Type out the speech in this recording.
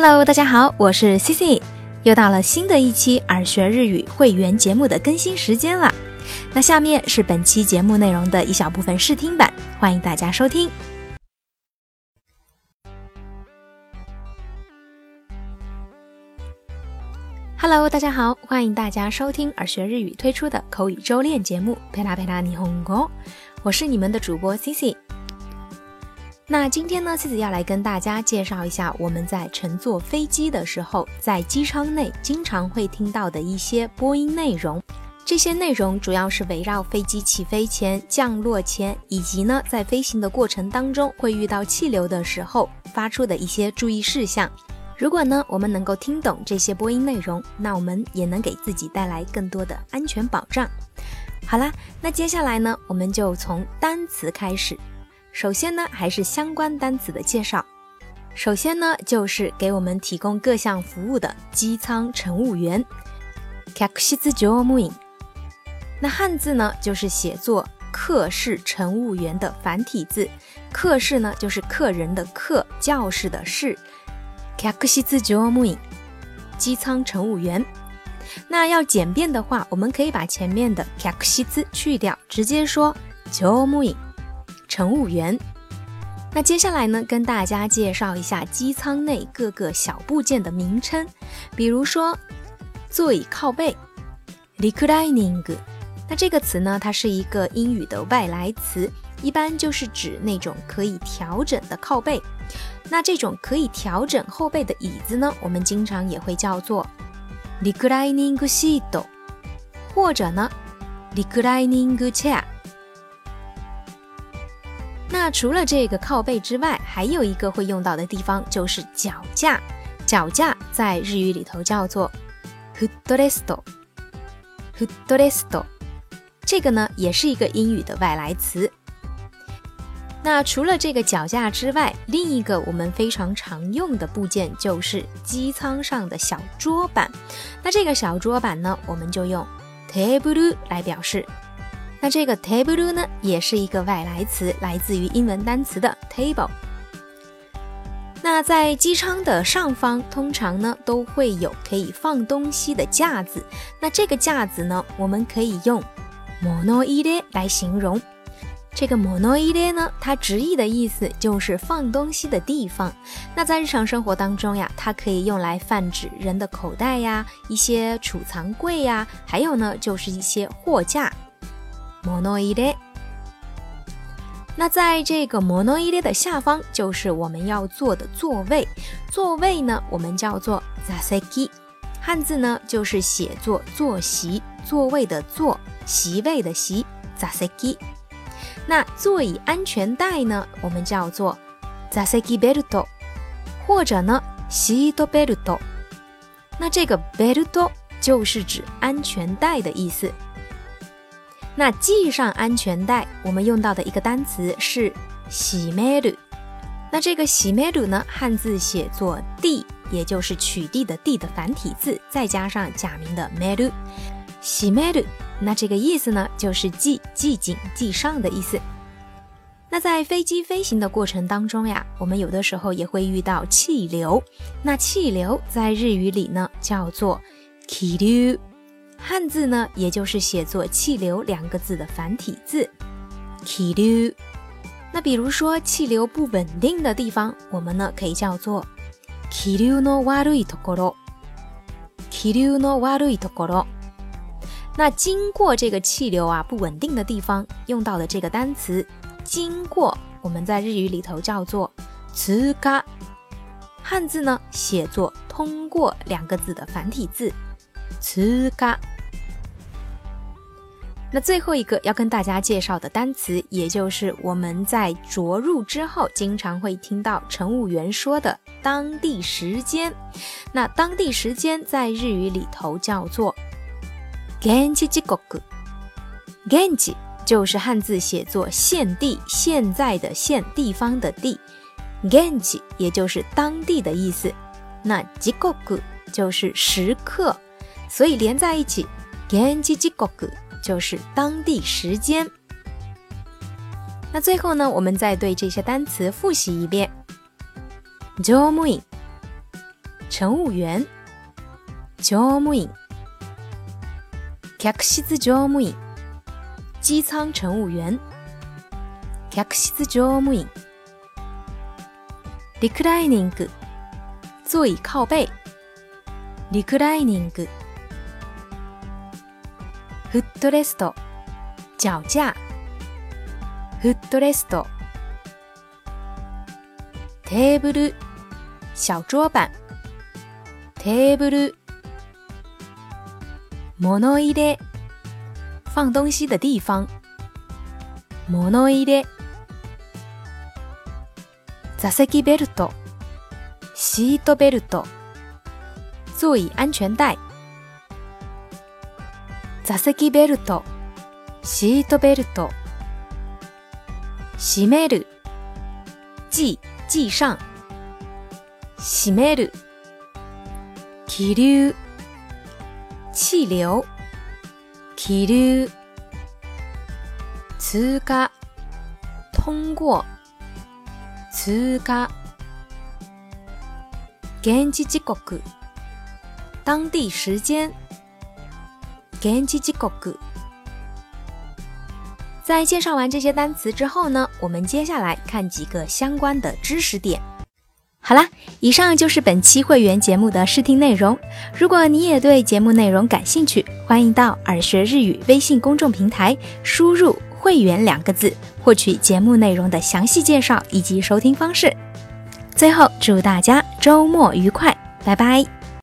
Hello，大家好，我是 Cici，又到了新的一期耳学日语会员节目的更新时间了。那下面是本期节目内容的一小部分试听版，欢迎大家收听。Hello，大家好，欢迎大家收听耳学日语推出的口语周练节目《陪啦陪啦霓虹国》，我是你们的主播 Cici。那今天呢茜子要来跟大家介绍一下我们在乘坐飞机的时候，在机舱内经常会听到的一些播音内容。这些内容主要是围绕飞机起飞前、降落前，以及呢在飞行的过程当中会遇到气流的时候发出的一些注意事项。如果呢我们能够听懂这些播音内容，那我们也能给自己带来更多的安全保障。好啦，那接下来呢我们就从单词开始。首先呢还是相关单词的介绍。首先呢就是给我们提供各项服务的机舱乘务员。那汉字呢，就是写作“客室乘务员”的繁体字。客室呢，就是客人的客，教室的室。机舱乘务员。那要简便的话，我们可以把前面的 k a k s i 去掉，直接说乗務員，乘务员。那接下来呢，跟大家介绍一下机舱内各个小部件的名称，比如说座椅靠背，reclining。那这个词呢，它是一个英语的外来词，一般就是指那种可以调整的靠背。那这种可以调整后背的椅子呢，我们经常也会叫做 reclining seat，或者呢 reclining chair。除了这个靠背之外，还有一个会用到的地方就是脚架。脚架在日语里头叫做 footrest，footrest。这个呢，也是一个英语的外来词。那除了这个脚架之外，另一个我们非常常用的部件就是机舱上的小桌板。那这个小桌板呢，我们就用 table 来表示。那这个 table 呢，也是一个外来词，来自于英文单词的 table。那在机舱的上方，通常呢都会有可以放东西的架子。那这个架子呢，我们可以用。モノイレ来形容这个モノイレ呢，它直译的意思就是放东西的地方。那在日常生活当中呀，它可以用来泛指人的口袋呀、一些储藏柜呀，还有呢就是一些货架。 モノイレ。那在这个モノイレ的下方，就是我们要坐的座位。座位呢，我们叫做座席。汉字呢，就是写作坐席，座位的座。席位的席，zaseki。那座椅安全带呢？我们叫做 zaseki belt，或者呢 seat belt。那这个 belt 就是指安全带的意思。 那系上安全带，我们用到的一个单词是喜める。那这个喜める呢，汉字写作地，也就是取缔的地的繁体字，再加上假名的める，喜める。那这个意思呢，就是系系紧系上的意思。那在飞机飞行的过程当中呀，我们有的时候也会遇到气流。那气流在日语里呢叫做气流， 汉字呢也就是写作气流两个字的繁体字气流。那比如说气流不稳定的地方，我们呢可以叫做气流の悪いところ。气流の悪いところ。那经过这个气流啊不稳定的地方用到的这个单词“经过”，我们在日语里头叫做“通過”，汉字呢写作“通过”两个字的繁体字“ 通過”。那最后一个要跟大家介绍的单词，也就是我们在着陆之后经常会听到乘务员说的“当地时间”。那当地时间在日语里头叫做。现地時刻，现地就是汉字写作现地，现在的现地方的地，现地也就是当地的意思。那時刻就是时刻，所以连在一起，現地時刻就是当地时间。那最后呢，我们再对这些单词复习一遍：乗務員、 乘务员，乗務員。客室乗務員，机舱乘务员。客室乗務員。リクライニング，座椅靠背。リクライニング。 フットレスト，脚架。フットレスト。テーブル，小桌板。テーブル。物入れ，放东西的地方。物入れ。座席ベルト，シートベルト。座椅安全带。座席ベルト、シートベルト。閉める，系系上。閉める。気流。气流，気流，通過，通过，通過，現地時刻，当地时间，現地時刻。在介绍完这些单词之后呢，我们接下来看几个相关的知识点。好啦，以上就是本期会员节目的试听内容。如果你也对节目内容感兴趣，欢迎到耳学日语微信公众平台输入“会员”两个字，获取节目内容的详细介绍以及收听方式。最后，祝大家周末愉快，拜拜。